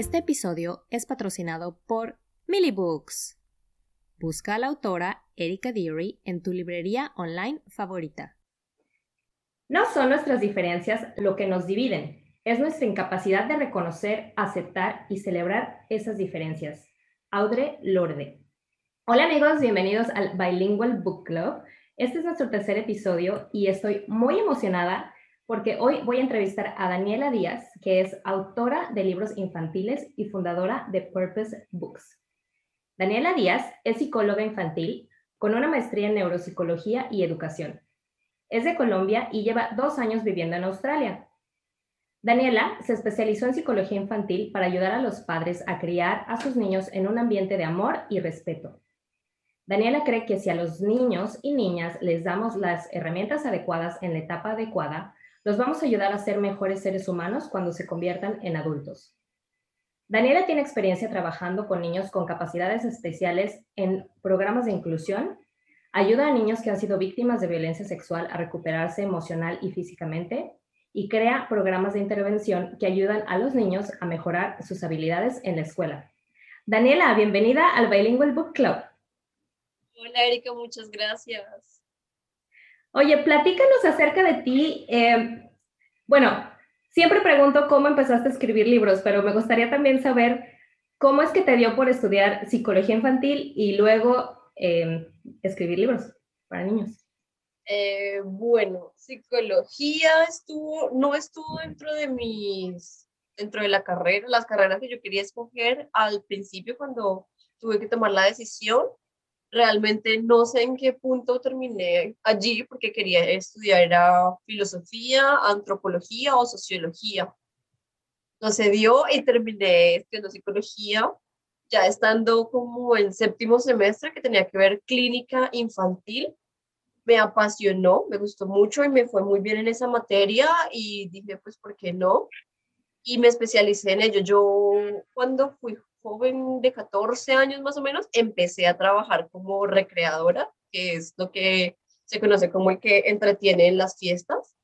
Este episodio es patrocinado por Millie Books. Busca a la autora Erika Deary en tu librería online favorita. No son nuestras diferencias lo que nos dividen, es nuestra incapacidad de reconocer, aceptar y celebrar esas diferencias. Audre Lorde. Hola amigos, bienvenidos al Bilingual Book Club. Este es nuestro tercer episodio y estoy muy emocionada porque hoy voy a entrevistar a Daniela Díaz, que es autora de libros infantiles y fundadora de Purpose Books. Daniela Díaz es psicóloga infantil con una maestría en neuropsicología y educación. Es de Colombia y lleva dos años viviendo en Australia. Daniela se especializó en psicología infantil para ayudar a los padres a criar a sus niños en un ambiente de amor y respeto. Daniela cree que si a los niños y niñas les damos las herramientas adecuadas en la etapa adecuada, los vamos a ayudar a ser mejores seres humanos cuando se conviertan en adultos. Daniela tiene experiencia trabajando con niños con capacidades especiales en programas de inclusión, ayuda a niños que han sido víctimas de violencia sexual a recuperarse emocional y físicamente y crea programas de intervención que ayudan a los niños a mejorar sus habilidades en la escuela. Daniela, bienvenida al Bilingual Book Club. Hola Erika, muchas gracias. Oye, platícanos acerca de ti. Eh, bueno, siempre pregunto cómo empezaste a escribir libros, pero me gustaría también saber cómo es que te dio por estudiar psicología infantil y luego eh, escribir libros para niños. Eh, bueno, psicología estuvo, no estuvo dentro de mis, dentro de la carrera, las carreras que yo quería escoger al principio cuando tuve que tomar la decisión realmente no sé en qué punto terminé allí porque quería estudiar era filosofía, antropología o sociología. No se dio y terminé estudiando psicología, ya estando como en séptimo semestre que tenía que ver clínica infantil. Me apasionó, me gustó mucho y me fue muy bien en esa materia y dije, pues, ¿por qué no? Y me especialicé en ello. Yo cuando fui joven de 14 años más o menos, empecé a trabajar como recreadora, que es lo que se conoce como el que entretiene en las fiestas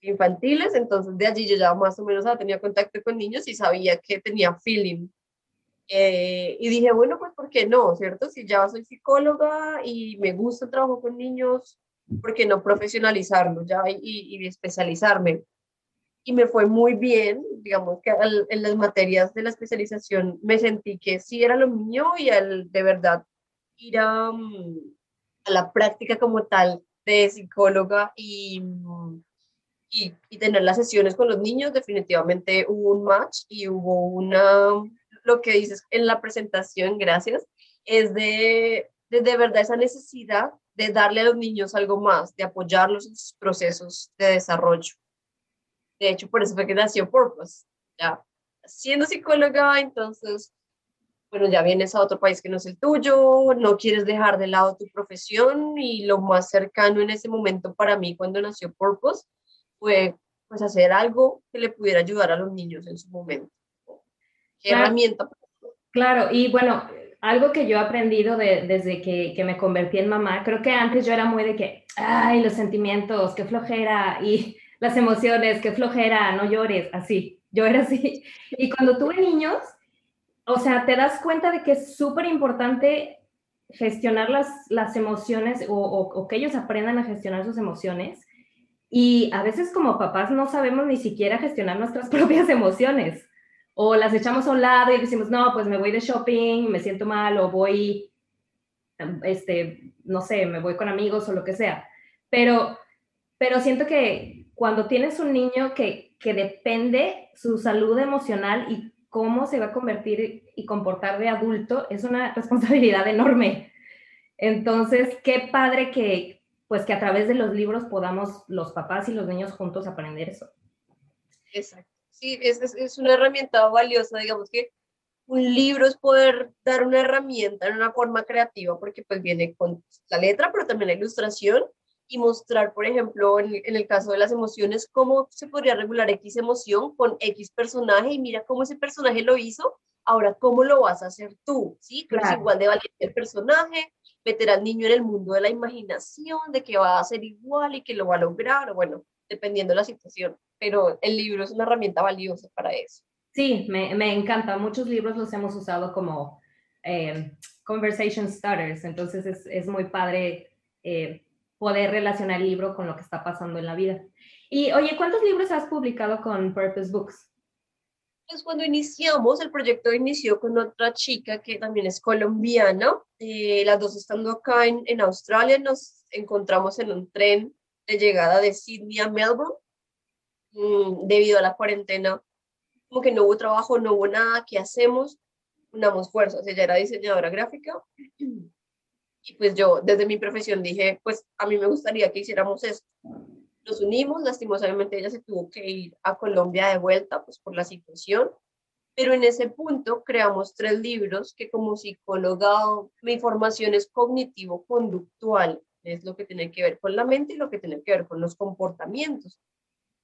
infantiles. Entonces de allí yo ya más o menos tenía contacto con niños y sabía que tenía feeling. Eh, y dije, bueno, pues ¿por qué no? ¿Cierto? Si ya soy psicóloga y me gusta el trabajo con niños, ¿por qué no profesionalizarlo ya y, y especializarme? Y me fue muy bien, digamos que en las materias de la especialización me sentí que sí era lo mío y al de verdad ir a, mm, a la práctica como tal de psicóloga y, mm, y, y, tener las sesiones con los niños, definitivamente hubo un match y hubo una, lo que dices en la presentación, gracias, es de, de, de verdad esa necesidad de darle a los niños algo más, de apoyarlos en sus procesos de desarrollo. De hecho, por eso fue que nació Purpose. Ya siendo psicóloga, entonces, bueno, ya vienes a otro país que no es el tuyo, no quieres dejar de lado tu profesión y lo más cercano en ese momento para mí cuando nació Purpose fue pues hacer algo que le pudiera ayudar a los niños en su momento. ¿Qué herramienta? Claro, y bueno, algo que yo he aprendido desde que, que, me convertí en mamá, creo que antes yo era muy de que, ay, los sentimientos, qué flojera, y las emociones, qué flojera, no llores, así. Yo era así. Y cuando tuve niños, o sea, te das cuenta de que es súper importante gestionar las, las emociones o, o, que ellos aprendan a gestionar sus emociones. Y a veces como papás no sabemos ni siquiera gestionar nuestras propias emociones. O las echamos a un lado y decimos, no, pues me voy de shopping, me siento mal, o voy, este, no sé, me voy con amigos o lo que sea. Pero, pero siento que cuando tienes un niño que, que depende su salud emocional y cómo se va a convertir y comportar de adulto, es una responsabilidad enorme. Entonces, qué padre que, pues, que a través de los libros podamos los papás y los niños juntos aprender eso. Exacto. Sí, es, es una herramienta valiosa, digamos que un libro es poder dar una herramienta en una forma creativa, porque pues viene con la letra, pero también la ilustración, y mostrar, por ejemplo, en, el caso de las emociones, cómo se podría regular X emoción con X personaje y mira cómo ese personaje lo hizo, ahora cómo lo vas a hacer tú, ¿sí? Claro. Es igual de valiente el personaje, meter al niño en el mundo de la imaginación, de que va a ser igual y que lo va a lograr, bueno, dependiendo de la situación, pero el libro es una herramienta valiosa para eso. Sí, me, me encanta. Muchos libros los hemos usado como eh, conversation starters, entonces es, es muy padre eh, poder relacionar el libro con lo que está pasando en la vida. Y oye, ¿cuántos libros has publicado con Purpose Books? Pues cuando iniciamos, el proyecto inició con otra chica que también es colombiana. Eh, las dos estando acá en, en Australia, nos encontramos en un tren de llegada de Sydney a Melbourne. Mm, debido a la cuarentena, como que no hubo trabajo, no hubo nada, ¿qué hacemos? Unamos fuerzas. Ella era diseñadora gráfica y pues yo desde mi profesión dije, pues a mí me gustaría que hiciéramos esto. Nos unimos, lastimosamente ella se tuvo que ir a Colombia de vuelta, pues por la situación, pero en ese punto creamos tres libros que como psicóloga mi formación es cognitivo-conductual, es lo que tiene que ver con la mente y lo que tiene que ver con los comportamientos.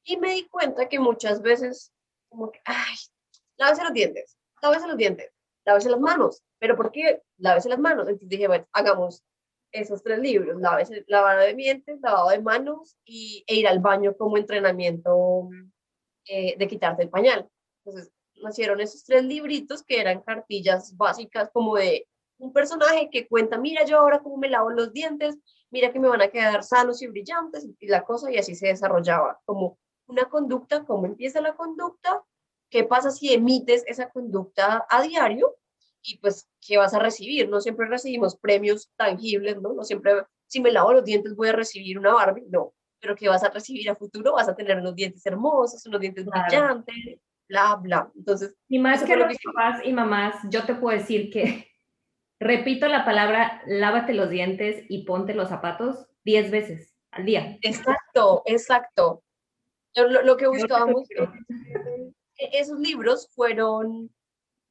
Y me di cuenta que muchas veces, como que, ay, lávese los dientes, lávese los dientes, lávese las manos. ¿Pero por qué? Lávese las manos. Entonces dije, bueno, hagamos esos tres libros, lávese, lavado de dientes, lavado de manos y, e ir al baño como entrenamiento eh, de quitarte el pañal. Entonces nacieron esos tres libritos que eran cartillas básicas como de un personaje que cuenta, mira yo ahora cómo me lavo los dientes, mira que me van a quedar sanos y brillantes y la cosa y así se desarrollaba como una conducta, cómo empieza la conducta, qué pasa si emites esa conducta a diario y pues qué vas a recibir. No siempre recibimos premios tangibles, ¿no? No siempre, si me lavo los dientes voy a recibir una Barbie, no. Pero qué vas a recibir a futuro, vas a tener unos dientes hermosos, unos dientes brillantes, bla, bla. Entonces, y más que los papás y mamás, yo te puedo decir que repito la palabra lávate los dientes y ponte los zapatos 10 veces al día. Exacto, exacto lo, que buscábamos, esos libros fueron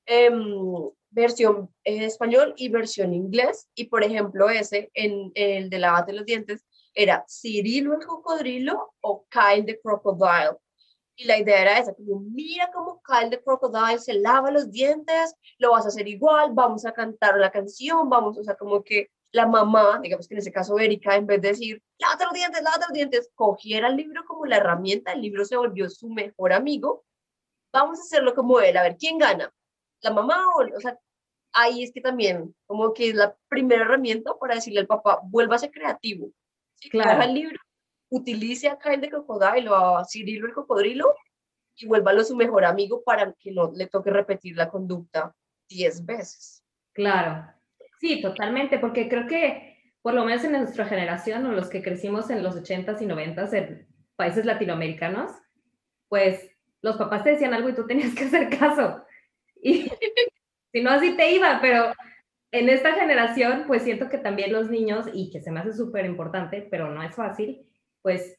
em, versión en español y versión inglés. Y por ejemplo, ese, en, el de lavate los dientes, era Cirilo el cocodrilo o Kyle the crocodile. Y la idea era esa, como mira cómo Kyle the crocodile se lava los dientes, lo vas a hacer igual, vamos a cantar la canción, vamos, o sea, como que la mamá, digamos que en ese caso Erika, en vez de decir, lávate los dientes, lávate los dientes, cogiera el libro como la herramienta, el libro se volvió su mejor amigo, vamos a hacerlo como él, a ver, ¿quién gana? ¿La mamá o, o sea, ahí es que también, como que es la primera herramienta para decirle al papá, vuélvase creativo, claro. coja el libro, utilice a Kyle de Crocodile o a Cirilo el cocodrilo y vuélvalo su mejor amigo para que no le toque repetir la conducta diez veces. Claro, Sí, totalmente, porque creo que por lo menos en nuestra generación o los que crecimos en los 80s y 90s en países latinoamericanos, pues los papás te decían algo y tú tenías que hacer caso. Y si no, así te iba, pero en esta generación, pues siento que también los niños, y que se me hace súper importante, pero no es fácil, pues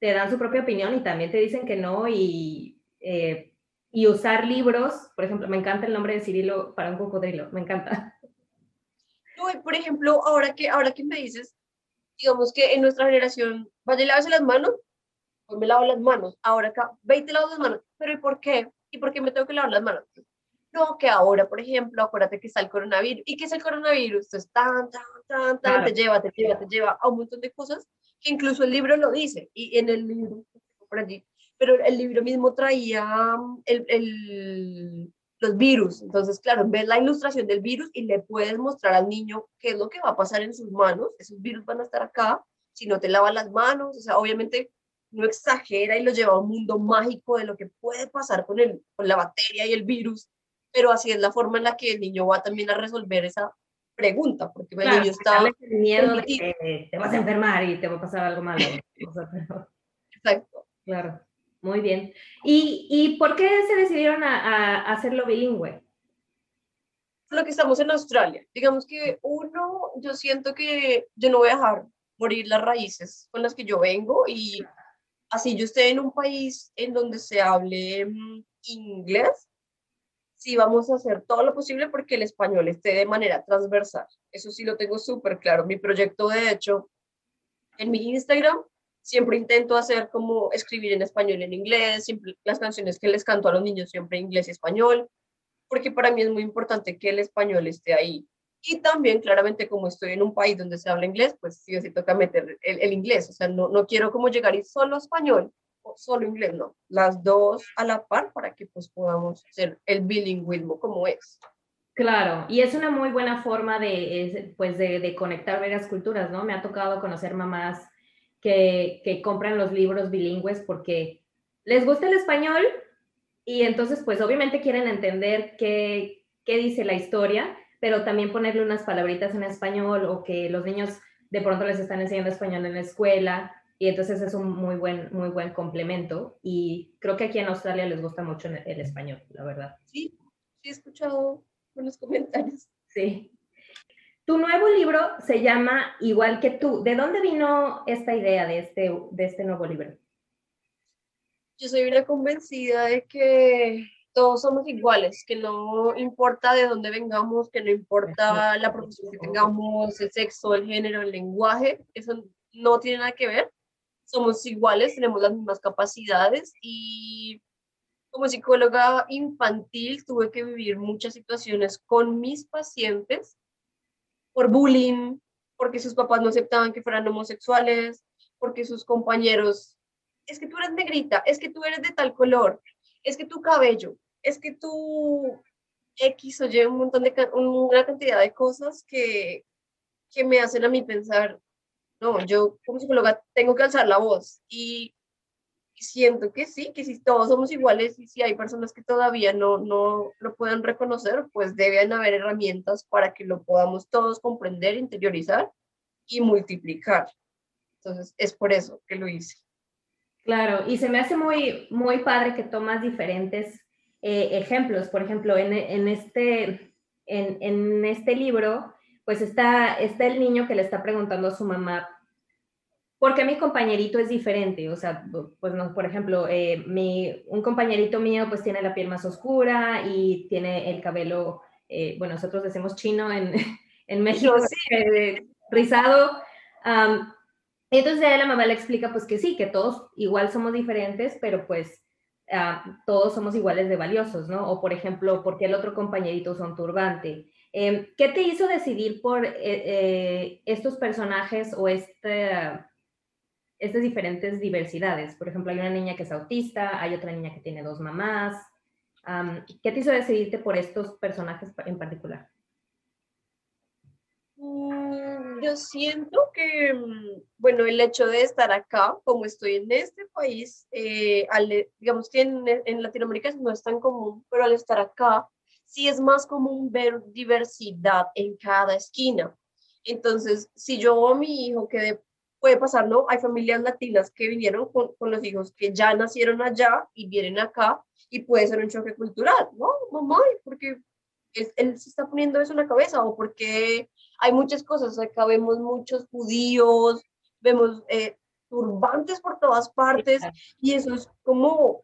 te dan su propia opinión y también te dicen que no y, eh, y usar libros, por ejemplo, me encanta el nombre de Cirilo para un cocodrilo, me encanta. No, por ejemplo, ahora que, ahora que me dices, digamos que en nuestra generación, vaya lávese las manos, pues me lavo las manos. Ahora acá, ve y te lavas las manos. ¿Pero y por qué? ¿Y por qué me tengo que lavar las manos? No, que ahora, por ejemplo, acuérdate que está el coronavirus. ¿Y qué es el coronavirus? es tan, tan, tan, tan, te lleva, te lleva, te lleva a un montón de cosas que incluso el libro lo dice. Y en el libro, por allí, pero el libro mismo traía el, el, los virus. Entonces, claro, ves la ilustración del virus y le puedes mostrar al niño qué es lo que va a pasar en sus manos. Esos virus van a estar acá si no te lavas las manos. O sea, obviamente no exagera y lo lleva a un mundo mágico de lo que puede pasar con, el, con la bacteria y el virus, pero así es la forma en la que el niño va también a resolver esa pregunta, porque el niño está... miedo de que te vas a enfermar y te va a pasar algo malo. Exacto. Claro. Muy bien. ¿Y, ¿Y, por qué se decidieron a, a, hacerlo bilingüe? Lo que estamos en Australia. Digamos que uno, yo siento que yo no voy a dejar morir las raíces con las que yo vengo y así yo esté en un país en donde se hable mm, inglés, sí vamos a hacer todo lo posible porque el español esté de manera transversal. Eso sí lo tengo súper claro. Mi proyecto, de hecho, en mi Instagram siempre intento hacer como escribir en español y en inglés, las canciones que les canto a los niños siempre en inglés y español, porque para mí es muy importante que el español esté ahí. Y también, claramente, como estoy en un país donde se habla inglés, pues sí o sí toca meter el, el inglés. O sea, no, no quiero como llegar y solo español solo inglés, no, las dos a la par para que pues podamos hacer el bilingüismo como es. Claro, y es una muy buena forma de, pues de, de, conectar varias culturas, ¿no? Me ha tocado conocer mamás que, que compran los libros bilingües porque les gusta el español y entonces pues obviamente quieren entender qué, qué dice la historia, pero también ponerle unas palabritas en español o que los niños de pronto les están enseñando español en la escuela y entonces es un muy buen, muy buen complemento y creo que aquí en Australia les gusta mucho el español, la verdad. Sí, sí he escuchado los comentarios. Sí. Tu nuevo libro se llama Igual que tú. ¿De dónde vino esta idea de este, de este nuevo libro? Yo soy una convencida de que todos somos iguales, que no importa de dónde vengamos, que no importa la profesión que tengamos, el sexo, el género, el lenguaje, eso no tiene nada que ver. Somos iguales, tenemos las mismas capacidades y como psicóloga infantil tuve que vivir muchas situaciones con mis pacientes por bullying, porque sus papás no aceptaban que fueran homosexuales, porque sus compañeros, es que tú eres negrita, es que tú eres de tal color, es que tu cabello, es que tú X o Y, un montón de, una cantidad de cosas que, que me hacen a mí pensar, no, yo como psicóloga tengo que alzar la voz y siento que sí, que si todos somos iguales y si hay personas que todavía no, no lo pueden reconocer, pues deben haber herramientas para que lo podamos todos comprender, interiorizar y multiplicar. Entonces, es por eso que lo hice. Claro, y se me hace muy, muy padre que tomas diferentes eh, ejemplos. Por ejemplo, en, en este, en, en, este libro, pues está, está el niño que le está preguntando a su mamá porque mi compañerito es diferente, o sea, pues no, por ejemplo, eh, mi, un compañerito mío pues tiene la piel más oscura y tiene el cabello, eh, bueno, nosotros decimos chino en, en México, sí. rizado. Um, entonces a la mamá le explica pues que sí, que todos igual somos diferentes, pero pues uh, todos somos iguales de valiosos, ¿no? O por ejemplo, porque el otro compañerito usa un turbante. Eh, ¿Qué te hizo decidir por estos personajes o este estas diferentes diversidades. Por ejemplo, hay una niña que es autista, hay otra niña que tiene dos mamás. ¿Qué te hizo decidirte por estos personajes en particular? Yo siento que, mm, bueno, el hecho de estar acá, como estoy en este país, eh, digamos que en, en, Latinoamérica no es tan común, pero al estar acá, sí es más común ver diversidad en cada esquina. Entonces, si yo a mi hijo que de puede pasar, ¿no? Hay familias latinas que vinieron con, con, los hijos que ya nacieron allá y vienen acá y puede ser un choque cultural, ¿no? Mamá, él se está poniendo eso en la cabeza o porque hay muchas cosas, acá vemos muchos judíos, vemos eh, turbantes por todas partes y eso es como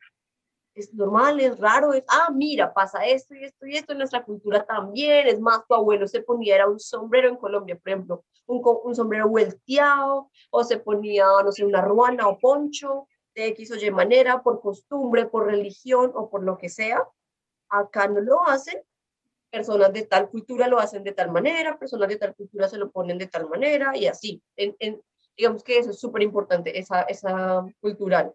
es normal, es raro, es, ah, mira, pasa esto y esto y esto en nuestra cultura también, es más, tu abuelo se ponía, era un sombrero en Colombia, por ejemplo, un, un sombrero vuelteado, o se ponía, no sé, una ruana o poncho, de X o Y manera, por costumbre, por religión o por lo que sea. Acá no lo hacen, personas de tal cultura lo hacen de tal manera, personas de tal cultura se lo ponen de tal manera y así. En, en, digamos que eso es súper importante, esa, esa cultural.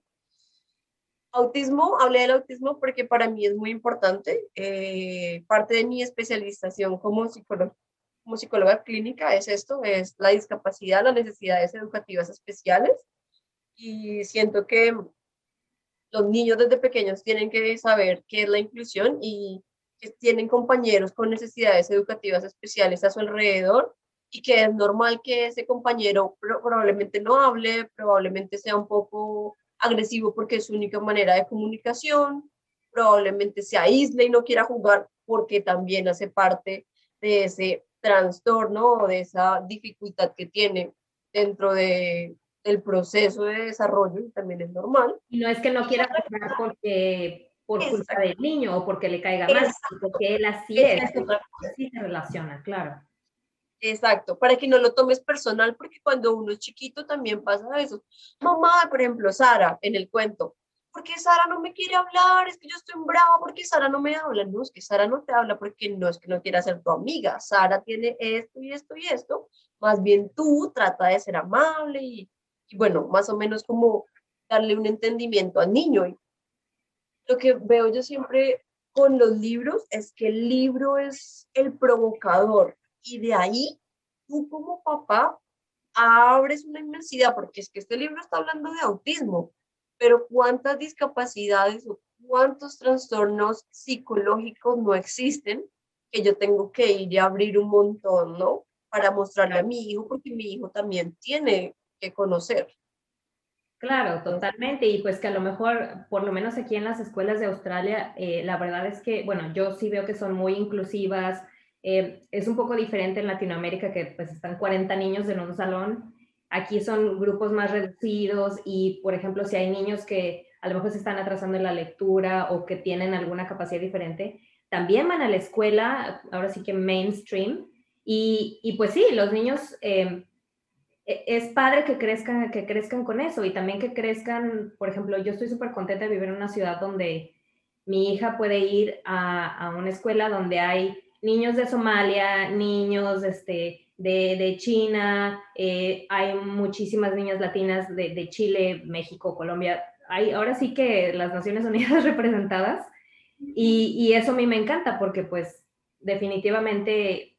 Autismo, hablé del autismo porque para mí es muy importante. Eh, parte de mi especialización como psicóloga, como psicóloga clínica es esto, es la discapacidad, las necesidades educativas especiales. Y siento que los niños desde pequeños tienen que saber qué es la inclusión y que tienen compañeros con necesidades educativas especiales a su alrededor y que es normal que ese compañero probablemente no hable, probablemente sea un poco agresivo porque es su única manera de comunicación, probablemente se aísle y no quiera jugar porque también hace parte de ese trastorno o de esa dificultad que tiene dentro de, del proceso de desarrollo y también es normal. Y no es que no quiera jugar porque por culpa del niño o porque le caiga mal, porque él así es, así se relaciona, claro. Exacto, para que no lo tomes personal, porque cuando uno es chiquito también pasa eso. Mamá, por ejemplo, Sara, en el cuento, ¿por qué Sara no me quiere hablar? Es que yo estoy brava, porque Sara no me habla? No, es que Sara no te habla porque no es que no quiera ser tu amiga. Sara tiene esto y esto y esto. Más bien tú trata de ser amable y, y bueno, más o menos como darle un entendimiento al niño. Y lo que veo yo siempre con los libros es que el libro es el provocador y de ahí tú como papá abres una inmensidad, porque es que este libro está hablando de autismo, pero cuántas discapacidades o cuántos trastornos psicológicos no existen que yo tengo que ir y abrir un montón, ¿no? Para mostrarle a mi hijo, porque mi hijo también tiene que conocer. Claro, totalmente. Y pues que a lo mejor, por lo menos aquí en las escuelas de Australia, eh, la verdad es que, bueno, yo sí veo que son muy inclusivas. Eh, es un poco diferente en Latinoamérica que pues están 40 niños en un salón. Aquí son grupos más reducidos y, por ejemplo, si hay niños que a lo mejor se están atrasando en la lectura o que tienen alguna capacidad diferente, también van a la escuela, ahora sí que mainstream. Y, y pues sí, los niños... Eh, es padre que crezcan, que crezcan con eso y también que crezcan, por ejemplo, yo estoy súper contenta de vivir en una ciudad donde mi hija puede ir a, una escuela donde hay niños de Somalia, niños este, de, China, eh, hay muchísimas niñas latinas de, Chile, México, Colombia. Hay ahora sí que las Naciones Unidas representadas y, y eso a mí me encanta porque pues definitivamente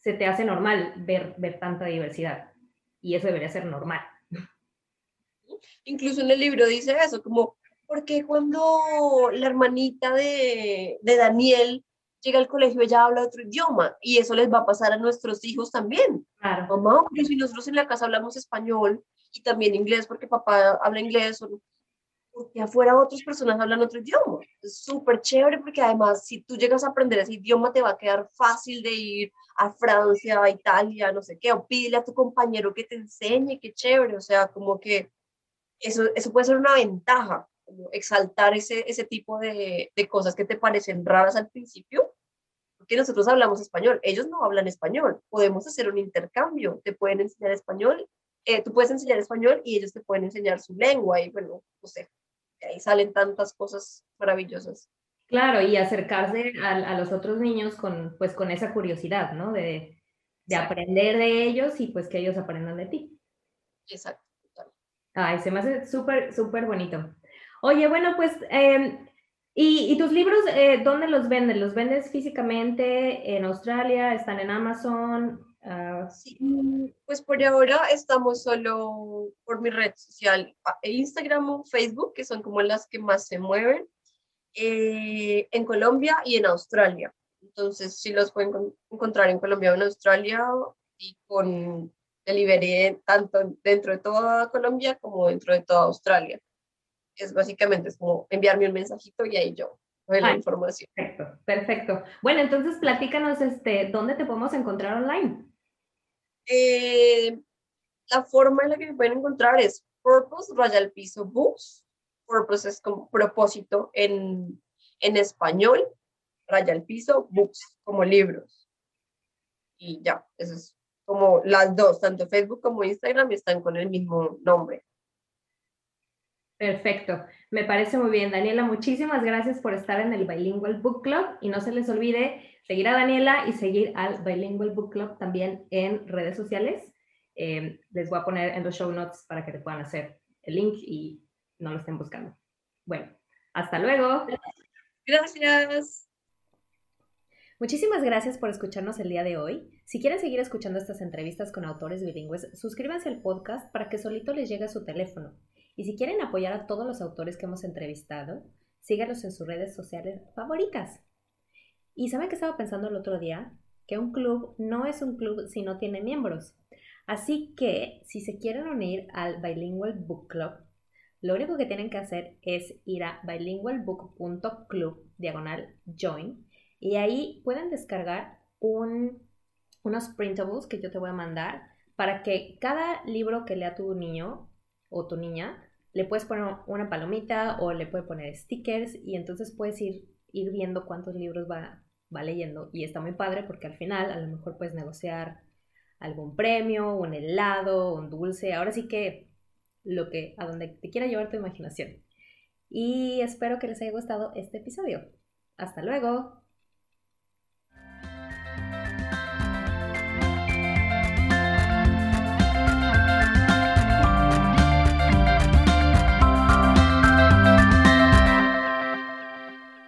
se te hace normal ver, ver tanta diversidad y eso debería ser normal. Incluso en el libro dice eso, como, porque cuando la hermanita de, de Daniel llega al colegio, ella habla otro idioma y eso les va a pasar a nuestros hijos también. Claro. Mamá, pero si nosotros en la casa hablamos español y también inglés porque papá habla inglés, o porque afuera otras personas hablan otro idioma. Es súper chévere porque además si tú llegas a aprender ese idioma te va a quedar fácil de ir a Francia, a Italia, no sé qué, o pídele a tu compañero que te enseñe, qué chévere, o sea, como que eso, eso puede ser una ventaja, como exaltar ese, ese tipo de, de cosas que te parecen raras al principio, porque nosotros hablamos español, ellos no hablan español, podemos hacer un intercambio, te pueden enseñar español, eh, tú puedes enseñar español y ellos te pueden enseñar su lengua y bueno, no sé, ahí salen tantas cosas maravillosas. Claro, y acercarse a, los otros niños con, pues, con esa curiosidad, ¿no? De, aprender de ellos y pues que ellos aprendan de ti. Exacto. Ay, se me hace súper, súper bonito. Oye, bueno, pues, em, ¿y, tus libros eh, dónde los venden? ¿Los vendes físicamente en Australia? ¿Están en Amazon? Ah, sí, pues por ahora estamos solo por mi red social, Instagram o Facebook, que son como las que más se mueven. Eh, en Colombia y en Australia. Entonces, sí los pueden encontrar en Colombia o en Australia y con delivery tanto dentro de toda Colombia como dentro de toda Australia. Es básicamente es como enviarme un mensajito y ahí yo doy la información. Perfecto, perfecto. Bueno, entonces platícanos este, dónde te podemos encontrar online. Eh, la forma en la que me pueden encontrar es Purpose Royal Piso Books purpose es como propósito en, en español, raya al piso, books como libros. Y ya, eso es como las dos, tanto Facebook como Instagram están con el mismo nombre. Perfecto, me parece muy bien. Daniela, muchísimas gracias por estar en el Bilingual Book Club y no se les olvide seguir a Daniela y seguir al Bilingual Book Club también en redes sociales. Eh, les voy a poner en los show notes para que te puedan hacer el link y no lo estén buscando. Bueno, hasta luego. Gracias. Muchísimas gracias por escucharnos el día de hoy. Si quieren seguir escuchando estas entrevistas con autores bilingües, suscríbanse al podcast para que solito les llegue a su teléfono. Y si quieren apoyar a todos los autores que hemos entrevistado, síganos en sus redes sociales favoritas. ¿Y saben que estaba pensando el otro día? Que un club no es un club si no tiene miembros. Así que si se quieren unir al Bilingual Book Club, lo único que tienen que hacer es ir a bilingualbook.club diagonal join y ahí pueden descargar un, unos printables que yo te voy a mandar para que cada libro que lea tu niño o tu niña le puedes poner una palomita o le puedes poner stickers y entonces puedes ir, ir viendo cuántos libros va, va leyendo y está muy padre porque al final a lo mejor puedes negociar algún premio, un helado, un dulce. Ahora sí que lo que, a donde te quiera llevar tu imaginación. Y espero que les haya gustado este episodio. Hasta luego.